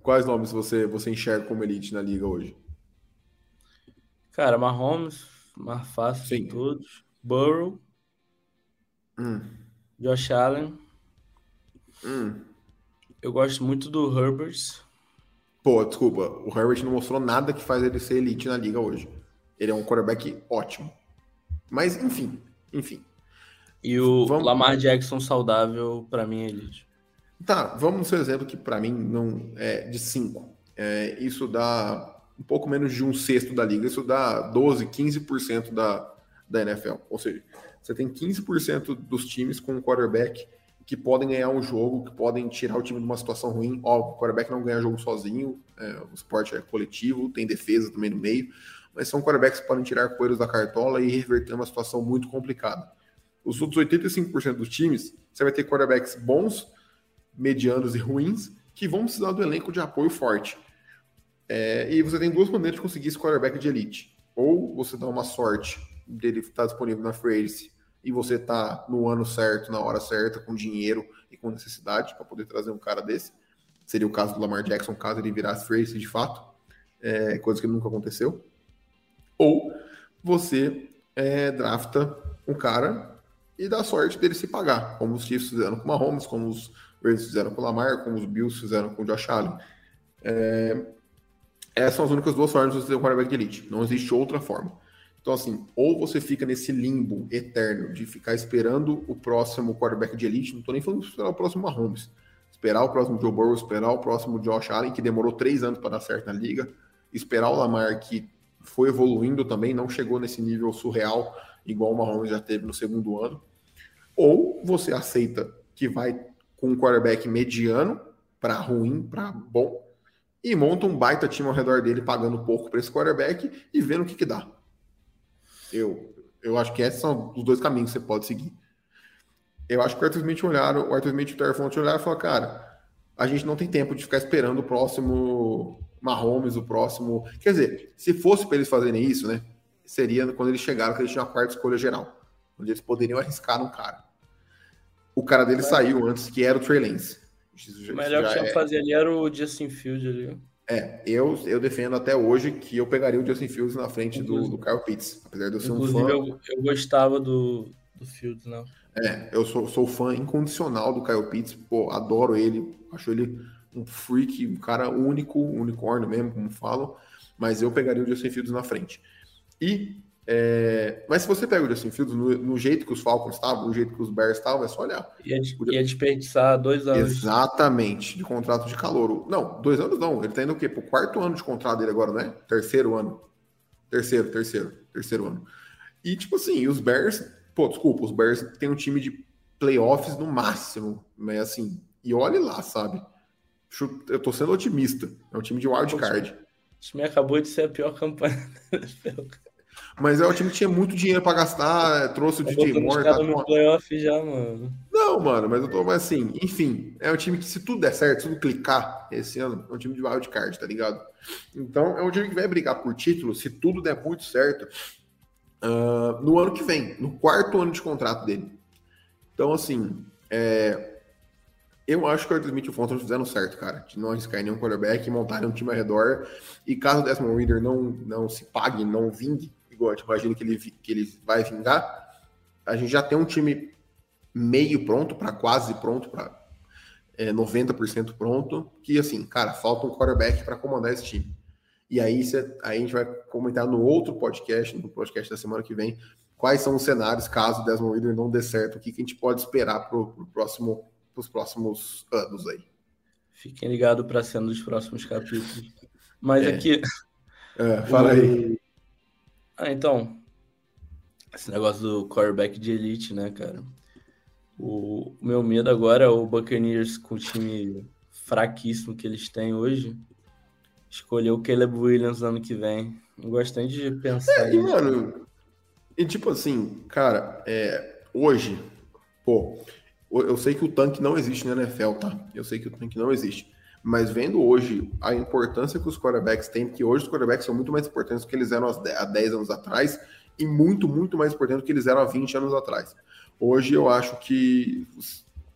Quais nomes você, você enxerga como elite na liga hoje? Cara, Mahomes, mais fácil Sim. de todos. Burrow. Hum. Josh Allen. Hum. Eu gosto muito do Herbert. Pô, desculpa, o Herbert não mostrou nada que faz ele ser elite na liga hoje. Ele é um quarterback ótimo. Mas, enfim, enfim. E o vamos... Lamar Jackson saudável, para mim, é elite. Tá, vamos no seu exemplo que para mim não é de 5. É, isso dá um pouco menos de um sexto da liga. Isso dá 12, 15% da, da NFL. Ou seja, você tem 15% dos times com um quarterback que podem ganhar um jogo, que podem tirar o time de uma situação ruim. Ó, o quarterback não ganha jogo sozinho, é, o esporte é coletivo, tem defesa também no meio, mas são quarterbacks que podem tirar coelhos da cartola e reverter uma situação muito complicada. Os outros 85% dos times, você vai ter quarterbacks bons, medianos e ruins, que vão precisar do elenco de apoio forte. É, e você tem duas maneiras de conseguir esse quarterback de elite. Ou você dá uma sorte dele estar disponível na free agency e você tá no ano certo, na hora certa, com dinheiro e com necessidade para poder trazer um cara desse. Seria o caso do Lamar Jackson, caso ele virasse free de fato, é, coisa que nunca aconteceu. Ou você é, drafta um cara e dá sorte dele se pagar, como os Chiefs fizeram com o Mahomes, como os Ravens fizeram com o Lamar, como os Bills fizeram com o Josh Allen. É, essas são as únicas duas formas de você ter um quarterback de elite. Não existe outra forma. Então, assim, ou você fica nesse limbo eterno de ficar esperando o próximo quarterback de elite, não tô nem falando de esperar o próximo Mahomes, esperar o próximo Joe Burrow, esperar o próximo Josh Allen, que demorou três anos para dar certo na liga, esperar o Lamar, que foi evoluindo também, não chegou nesse nível surreal, igual o Mahomes já teve no segundo ano, ou você aceita que vai com um quarterback mediano para ruim, para bom, e monta um baita time ao redor dele, pagando pouco para esse quarterback e vendo o que, que dá. Eu, eu acho que esses são os dois caminhos que você pode seguir. Eu acho que o Arthur Smith olharam, o Arthur Smith e o Terfont olharam e falaram, cara, a gente não tem tempo de ficar esperando o próximo Mahomes, o próximo. Quer dizer, se fosse para eles fazerem isso, né? Seria quando eles chegaram que eles tinham a quarta escolha geral, onde eles poderiam arriscar um cara. O cara dele saiu antes, que era o Trey Lance. O melhor que tinha é... fazer ali era o Justin Field ali. É, eu, eu defendo até hoje que eu pegaria o Justin Fields na frente do, do Kyle Pitts, apesar de eu ser um fã. Eu, eu gostava do, do Fields, não. É, eu sou, sou fã incondicional do Kyle Pitts, pô, adoro ele, acho ele um freak, um cara único, um unicórnio mesmo, como falam, mas eu pegaria o Justin Fields na frente. E é, mas se você pega o Justin Fields no, no, jeito que os Falcons estavam, no jeito que os Bears estavam, é só olhar. Ia, ia desperdiçar dois anos. Exatamente, de contrato de calor. Não, dois anos não. Ele tá indo o quê? Pro quarto ano de contrato dele agora, né? Terceiro ano. Terceiro, terceiro, terceiro ano. E, tipo assim, os Bears, pô, desculpa, os Bears têm um time de playoffs no máximo. Mas assim, e olhe lá, sabe? Eu tô sendo otimista. É um time de wild card. O time acabou de ser a pior campanha [laughs] mas é o time que tinha muito dinheiro para gastar, é, trouxe o tá DJ Moore. Tá no playoff já, mano. Não, mano, mas eu tô mas assim, enfim, é um time que se tudo der certo, se tudo clicar esse ano, é um time de wild card, tá ligado? Então é um time que vai brigar por título, se tudo der muito certo, uh, no ano que vem, no quarto ano de contrato dele. Então, assim, é, eu acho que o Arthur Smith e o Fonson fizeram certo, cara, de não arriscar nenhum quarterback montarem um time ao redor. E caso o Desmond Reader não, não se pague, não vingue, igual a gente imagina que ele, que ele vai vingar, a gente já tem um time meio pronto, para quase pronto, para é, 90% pronto, que assim, cara, falta um quarterback para comandar esse time. E aí, cê, aí a gente vai comentar no outro podcast, no podcast da semana que vem, quais são os cenários caso o Desmond Reader não dê certo, o que, que a gente pode esperar para pro próximo, os próximos anos aí. Fiquem ligados para a cena dos próximos capítulos. Mas é. aqui. [laughs] É, fala aí. Ah, então. Esse negócio do quarterback de elite, né, cara? O, meu medo agora é o Buccaneers com o time fraquíssimo que eles têm hoje. Escolher o Caleb Williams ano que vem. Não gosto nem de pensar. É, e, mano, e tipo assim, cara, é, hoje, pô, eu sei que o tanque não existe na NFL, tá? Eu sei que o tanque não existe. Mas vendo hoje a importância que os quarterbacks têm, porque hoje os quarterbacks são muito mais importantes do que eles eram há 10 anos atrás, e muito, muito mais importantes do que eles eram há 20 anos atrás. Hoje eu acho que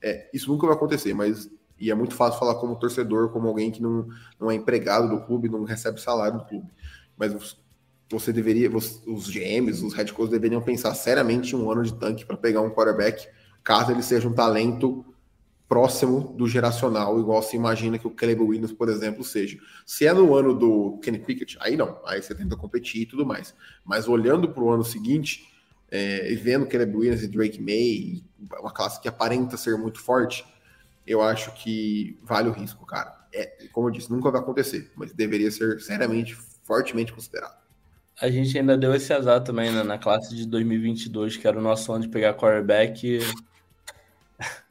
é, isso nunca vai acontecer, mas e é muito fácil falar como torcedor, como alguém que não, não é empregado do clube, não recebe salário do clube. Mas você deveria, os GMs, os head coaches deveriam pensar seriamente em um ano de tanque para pegar um quarterback, caso ele seja um talento próximo do geracional, igual se imagina que o Caleb Williams, por exemplo, seja. Se é no ano do Kenny Pickett, aí não, aí você tenta competir e tudo mais. Mas olhando para o ano seguinte, é, e vendo Caleb Williams e Drake May, uma classe que aparenta ser muito forte, eu acho que vale o risco, cara. É, como eu disse, nunca vai acontecer, mas deveria ser seriamente, fortemente considerado. A gente ainda deu esse azar também né, na classe de 2022, que era o nosso ano de pegar quarterback.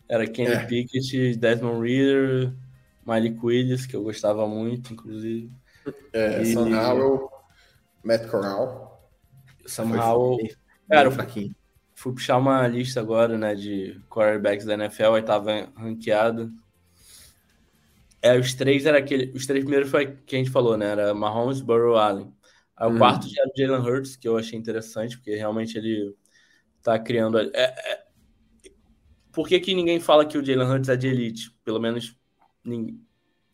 Era Kenny é. Pickett, Desmond Reader, Malik Willis, que eu gostava muito, inclusive. É, e... Sam Howell, Matt Corral. Sam Howell. Cara, fraquinho. fui puxar uma lista agora, né, de quarterbacks da NFL, aí tava ranqueado. É, os três era aquele. Os três primeiros foi que a gente falou, né? Era Mahomes, Burrow, Allen. Aí hum. o quarto já era o Jalen Hurts, que eu achei interessante, porque realmente ele tá criando. É, é... Por que, que ninguém fala que o Jalen Hurts é de elite? Pelo menos ninguém...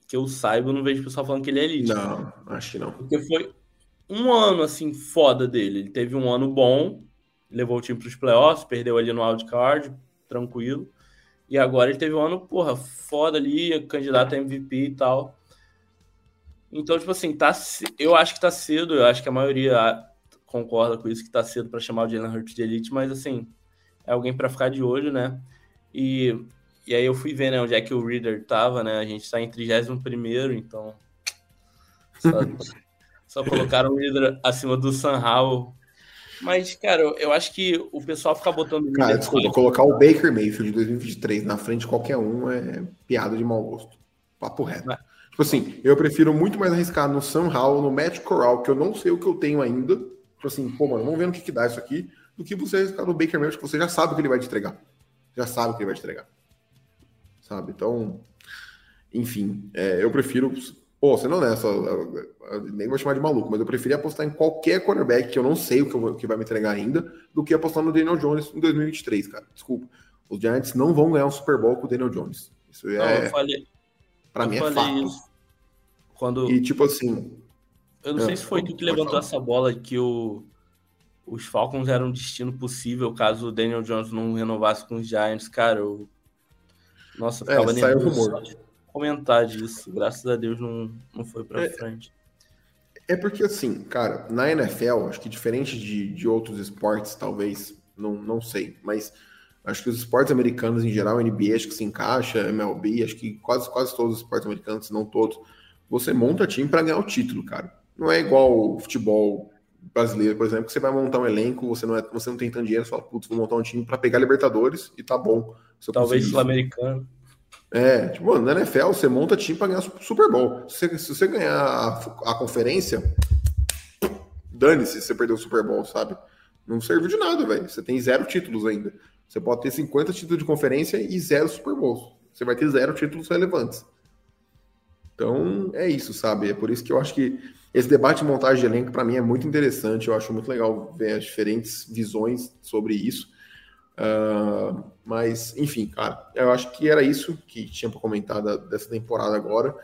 que eu saiba, eu não vejo o pessoal falando que ele é elite. Não, acho que não. Porque foi um ano assim foda dele. Ele teve um ano bom, levou o time para os playoffs, perdeu ali no wildcard, tranquilo. E agora ele teve um ano, porra, foda ali, candidato a MVP e tal. Então, tipo assim, tá, eu acho que tá cedo, eu acho que a maioria concorda com isso, que tá cedo para chamar o Jalen Hurts de elite, mas assim, é alguém para ficar de olho, né? E, e aí eu fui ver, né, onde é que o Reader tava, né? A gente tá em 31 primeiro, então... Só, [laughs] só colocaram o Reader acima do San Howell mas, cara, eu acho que o pessoal fica botando. Cara, desculpa, colocar o Baker Mayfield de 2023 na frente de qualquer um é piada de mau gosto. Papo reto. É. Tipo assim, eu prefiro muito mais arriscar no Sam Howell, no Matt Corral, que eu não sei o que eu tenho ainda. Tipo assim, pô, mano, vamos ver no que, que dá isso aqui, do que você arriscar no Baker Mayfield, que você já sabe o que ele vai te entregar. Já sabe o que ele vai te entregar. Sabe? Então, enfim, é, eu prefiro Pô, você não é só. Nem vou chamar de maluco, mas eu preferia apostar em qualquer quarterback que eu não sei o que, eu, que vai me entregar ainda, do que apostar no Daniel Jones em 2023, cara. Desculpa. Os Giants não vão ganhar um Super Bowl com o Daniel Jones. Isso é. Não, eu falei, pra eu mim é fato. Isso. Quando... E tipo assim. Eu não é, sei se foi tu que levantou falar. essa bola que o, os Falcons eram um destino possível caso o Daniel Jones não renovasse com os Giants. Cara, eu. Nossa, é, ficava é, saiu rumor comentar disso. Graças a Deus não, não foi para é, frente. É porque, assim, cara, na NFL, acho que diferente de, de outros esportes, talvez, não, não sei, mas acho que os esportes americanos em geral, NBA, acho que se encaixa, MLB, acho que quase, quase todos os esportes americanos, se não todos, você monta time para ganhar o título, cara. Não é igual o futebol brasileiro, por exemplo, que você vai montar um elenco, você não, é, você não tem tanto dinheiro, você fala, putz, vou montar um time para pegar Libertadores e tá bom. Talvez sul-americano. É, tipo, mano, na NFL você monta time para ganhar Super Bowl. Se você, se você ganhar a, a conferência, dane-se se você perdeu o Super Bowl, sabe? Não serviu de nada, velho. Você tem zero títulos ainda. Você pode ter 50 títulos de conferência e zero Super Bowls. Você vai ter zero títulos relevantes. Então, é isso, sabe? É por isso que eu acho que esse debate de montagem de elenco, para mim, é muito interessante. Eu acho muito legal ver as diferentes visões sobre isso. Uh, mas, enfim, cara, eu acho que era isso que tinha para comentar da, dessa temporada agora.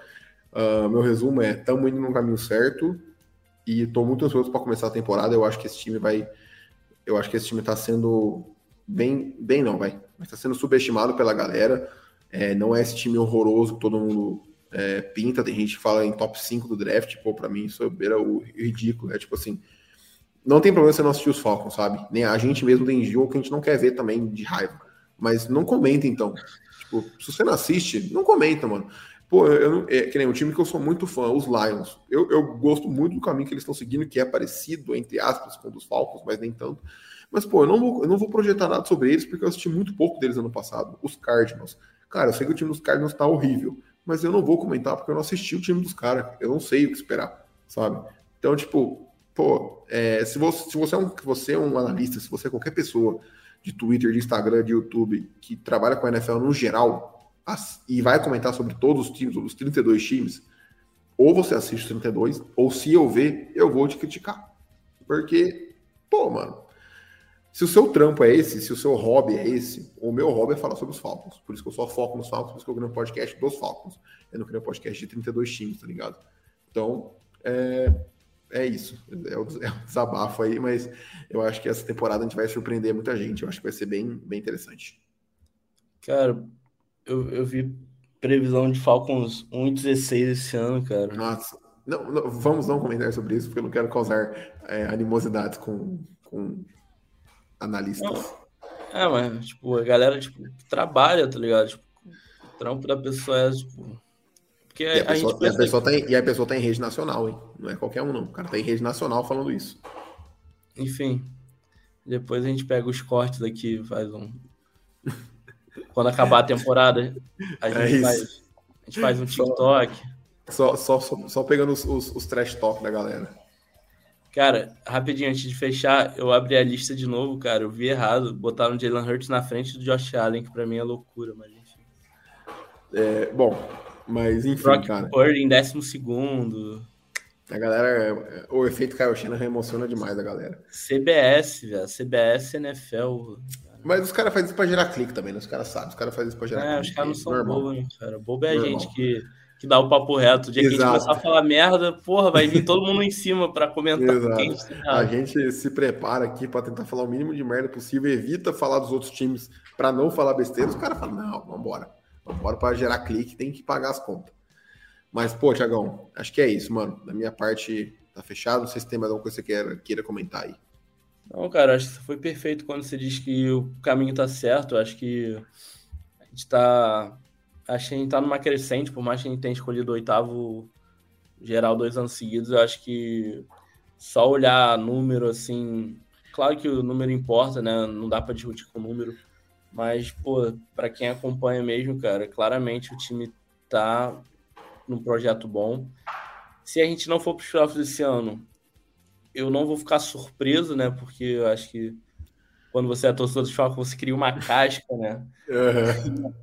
Uh, meu resumo é: estamos indo no caminho certo e estou muito ansioso para começar a temporada. Eu acho que esse time vai. Eu acho que esse time está sendo bem. Bem, não, vai. Mas está sendo subestimado pela galera. É, não é esse time horroroso que todo mundo é, pinta, tem gente que fala em top 5 do draft, pô, pra mim isso beira o ridículo, é tipo assim, não tem problema você não assistir os Falcons, sabe? Nem a gente mesmo tem jogo que a gente não quer ver também de raiva, mas não comenta então. Tipo, se você não assiste, não comenta, mano. Pô, eu não, é que nem um time que eu sou muito fã, os Lions. Eu, eu gosto muito do caminho que eles estão seguindo, que é parecido, entre aspas, com o dos Falcons, mas nem tanto. Mas, pô, eu não, vou, eu não vou projetar nada sobre eles, porque eu assisti muito pouco deles ano passado. Os Cardinals. Cara, eu sei que o time dos Cardinals tá horrível, mas eu não vou comentar porque eu não assisti o time dos caras. Eu não sei o que esperar, sabe? Então, tipo, pô, é, se, você, se você, é um, você é um analista, se você é qualquer pessoa de Twitter, de Instagram, de YouTube, que trabalha com a NFL no geral, e vai comentar sobre todos os times, os 32 times, ou você assiste os 32, ou se eu ver, eu vou te criticar. Porque, pô, mano, se o seu trampo é esse, se o seu hobby é esse, o meu hobby é falar sobre os Falcons. Por isso que eu só foco nos Falcons, por isso que eu crio um podcast dos Falcons. Eu não crio um podcast de 32 times, tá ligado? Então, é, é isso. É o, é o desabafo aí, mas eu acho que essa temporada a gente vai surpreender muita gente. Eu acho que vai ser bem, bem interessante. Cara, eu, eu vi previsão de Falcons 1,16 esse ano, cara. Nossa. Não, não, vamos não comentar sobre isso, porque eu não quero causar é, animosidade com, com analistas. Não. É, mas, tipo, a galera, tipo, trabalha, tá ligado? Tipo, o trampo da pessoa é, tipo... Porque e a, a pessoa, gente... E a, pessoa tá em, e a pessoa tá em rede nacional, hein? Não é qualquer um, não. O cara tá em rede nacional falando isso. Enfim. Depois a gente pega os cortes aqui, faz um... [laughs] Quando acabar a temporada, a é gente, é faz, a gente faz um TikTok. Só, só, só, só pegando os, os, os trash talk da galera. Cara, rapidinho, antes de fechar, eu abri a lista de novo, cara. Eu vi errado. Botaram o Jalen Hurts na frente do Josh Allen, que pra mim é loucura, mas enfim. É, bom, mas enfim, Brock cara. Purdy em décimo segundo. A galera, o efeito Kyle Shanahan emociona demais a galera. CBS, velho. CBS, NFL. Mas os caras fazem isso pra gerar clique também, né? Os caras sabem, os caras fazem isso pra gerar é, clique. Os caras não são bobos, hein, cara. Bobo é a gente que, que dá o papo reto. O dia Exato. que a gente começar a falar merda, porra, vai vir todo mundo em cima pra comentar. Exato. A, a gente se prepara aqui pra tentar falar o mínimo de merda possível, evita falar dos outros times pra não falar besteira. Os caras falam, não, vambora. Vambora pra gerar clique, tem que pagar as contas. Mas, pô, Tiagão, acho que é isso, mano. Da minha parte, tá fechado. Não sei se tem mais alguma coisa que você queira, queira comentar aí. Não, cara, acho que foi perfeito quando você diz que o caminho tá certo. Acho que a gente tá. A gente tá numa crescente, por mais que a gente tenha escolhido o oitavo geral dois anos seguidos, eu acho que só olhar número assim. Claro que o número importa, né? Não dá para discutir com o número. Mas, pô, para quem acompanha mesmo, cara, claramente o time tá num projeto bom. Se a gente não for para os playoffs esse ano, eu não vou ficar surpreso, né? Porque eu acho que quando você é torcedor de Falcons, você cria uma casca, né? [laughs] Uhum.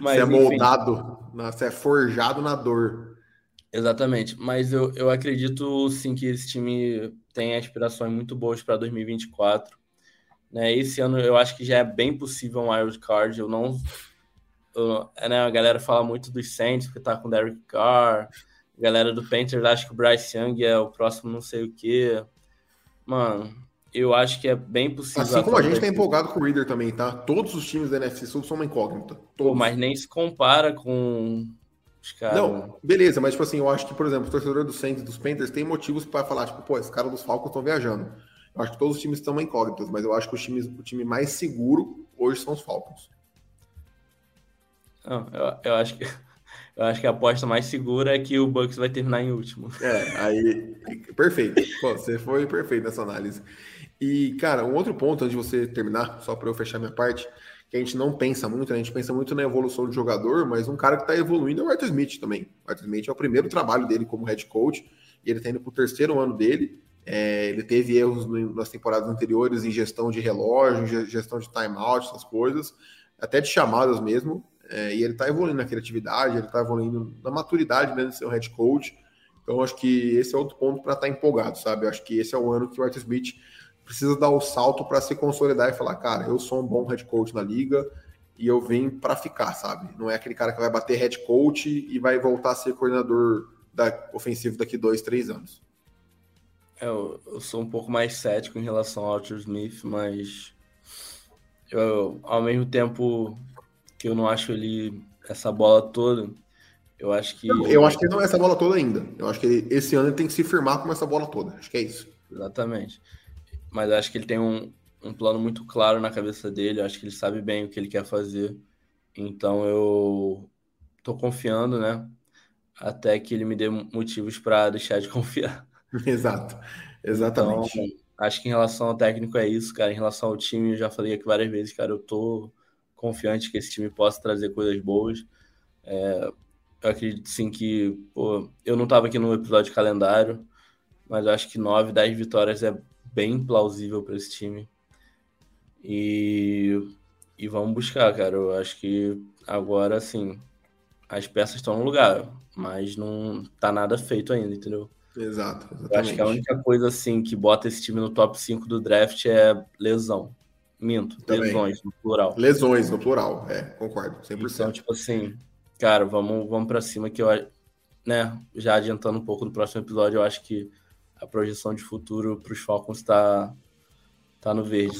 Mas, você é moldado, enfim... você é forjado na dor. Exatamente, mas eu, eu acredito sim que esse time tem aspirações muito boas para 2024. Né? Esse ano eu acho que já é bem possível um wild card. Eu não. Eu, né, a galera fala muito dos Saints, que tá com Derek Carr, galera do Panthers acha que o Bryce Young é o próximo não sei o que. Mano, eu acho que é bem possível. Assim como a gente tá empolgado com o Reader também, tá? Todos os times da NFC Sul são uma incógnita. Pô, mas nem se compara com os caras. Não, beleza, mas tipo assim, eu acho que, por exemplo, o torcedor do Saints dos Panthers tem motivos para falar, tipo, pô, esse cara dos Falcons estão viajando. Eu acho que todos os times estão incógnitas, mas eu acho que os times, o time mais seguro hoje são os Falcons. Não, eu, eu acho que [laughs] eu acho que a aposta mais segura é que o Bucks vai terminar em último. É, aí. Perfeito. Pô, você foi perfeito nessa análise. E, cara, um outro ponto antes de você terminar, só para eu fechar minha parte, que a gente não pensa muito, né? a gente pensa muito na evolução do jogador, mas um cara que está evoluindo é o Arthur Smith também. O Arthur Smith é o primeiro trabalho dele como head coach, e ele está indo para o terceiro ano dele. É, ele teve erros nas temporadas anteriores em gestão de relógio, gestão de timeout, essas coisas, até de chamadas mesmo. É, e ele está evoluindo na criatividade, ele está evoluindo na maturidade mesmo de ser um head coach. Então, acho que esse é outro ponto para estar tá empolgado, sabe? Acho que esse é o ano que o Arthur Smith precisa dar o salto para se consolidar e falar, cara, eu sou um bom head coach na liga e eu vim para ficar, sabe? Não é aquele cara que vai bater head coach e vai voltar a ser coordenador da ofensivo daqui dois, três anos. É, eu, eu sou um pouco mais cético em relação ao Arthur Smith, mas eu, ao mesmo tempo que eu não acho ele essa bola toda, Eu acho que. eu acho que não é essa bola toda ainda. Eu acho que ele, esse ano ele tem que se firmar com essa bola toda. Acho que é isso. Exatamente. Mas acho que ele tem um, um plano muito claro na cabeça dele. Acho que ele sabe bem o que ele quer fazer. Então eu tô confiando, né? Até que ele me dê motivos para deixar de [laughs] confiar. Exato. Exatamente. Então, acho que em relação ao técnico é isso, cara. Em relação ao time, eu já falei aqui várias vezes, cara. Eu tô confiante que esse time possa trazer coisas boas. É, eu acredito sim que, pô, eu não estava aqui no episódio de calendário, mas eu acho que 9, 10 vitórias é bem plausível para esse time. E, e vamos buscar, cara. Eu acho que agora, sim, as peças estão no lugar, mas não tá nada feito ainda, entendeu? Exato. Exatamente. Eu acho que a única coisa, assim, que bota esse time no top 5 do draft é lesão. Minto, Também. lesões no plural. Lesões no plural, é, concordo, 100%. Então, tipo assim, cara, vamos, vamos para cima que eu, né, já adiantando um pouco do próximo episódio, eu acho que a projeção de futuro para os Falcons está tá no verde.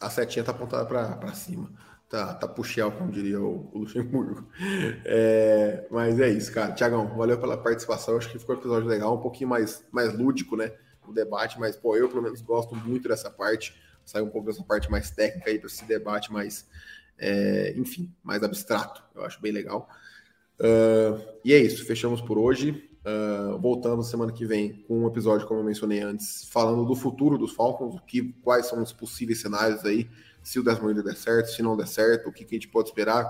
A setinha tá apontada para cima. Tá, tá puxel, como diria o, o Luxemburgo. É, mas é isso, cara. Tiagão, valeu pela participação. Acho que ficou um episódio legal, um pouquinho mais, mais lúdico, né? O debate, mas, pô, eu pelo menos gosto muito dessa parte. Sair um pouco dessa parte mais técnica aí para esse debate mais, é, enfim, mais abstrato. Eu acho bem legal. Uh, e é isso, fechamos por hoje. Uh, voltamos semana que vem com um episódio, como eu mencionei antes, falando do futuro dos Falcons, o que, quais são os possíveis cenários aí, se o Desmond der certo, se não der certo, o que, que a gente pode esperar,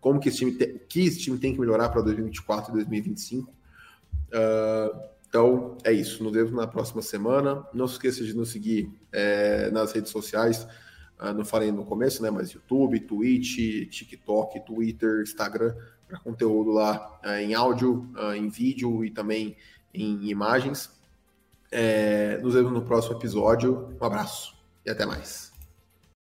como que esse time, tem, que esse time tem que melhorar para 2024 e 2025. Uh, então é isso, nos vemos na próxima semana. Não se esqueça de nos seguir é, nas redes sociais. Uh, não falei no começo, né? Mas YouTube, Twitch, TikTok, Twitter, Instagram para conteúdo lá uh, em áudio, uh, em vídeo e também em imagens. É, nos vemos no próximo episódio. Um abraço e até mais.